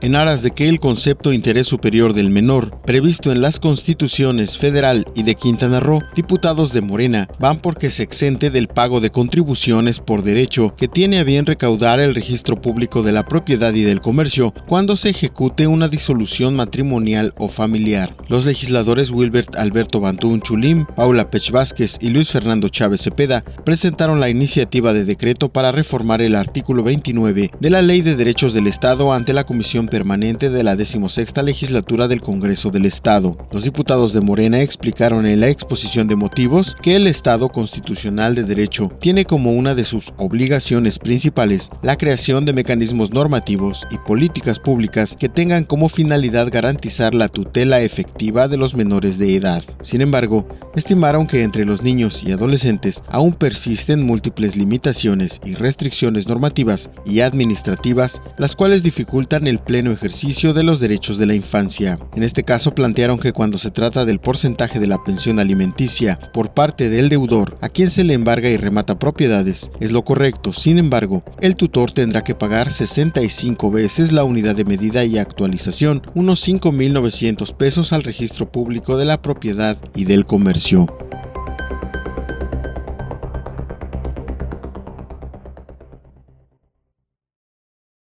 en aras de que el concepto interés superior del menor, previsto en las constituciones federal y de Quintana Roo, diputados de Morena van porque se exente del pago de contribuciones por derecho que tiene a bien recaudar el registro público de la propiedad y del comercio cuando se ejecute una disolución matrimonial o familiar. Los legisladores Wilbert Alberto Bantún Chulim, Paula Pech Vázquez y Luis Fernando Chávez Cepeda presentaron la iniciativa de decreto para reformar el artículo 29 de la Ley de Derechos del Estado ante la Comisión Permanente de la 16 Legislatura del Congreso del Estado. Los diputados de Morena explicaron en la exposición de motivos que el Estado constitucional de derecho tiene como una de sus obligaciones principales la creación de mecanismos normativos y políticas públicas que tengan como finalidad garantizar la tutela efectiva de los menores de edad. Sin embargo, estimaron que entre los niños y adolescentes aún persisten múltiples limitaciones y restricciones normativas y administrativas, las cuales dificultan el pleno ejercicio de los derechos de la infancia. En este caso plantearon que cuando se trata del porcentaje de la pensión alimenticia por parte del deudor a quien se le embarga y remata propiedades, es lo correcto. Sin embargo, el tutor tendrá que pagar 65 veces la unidad de medida y actualización, unos 5.900 pesos al registro público de la propiedad y del comercio.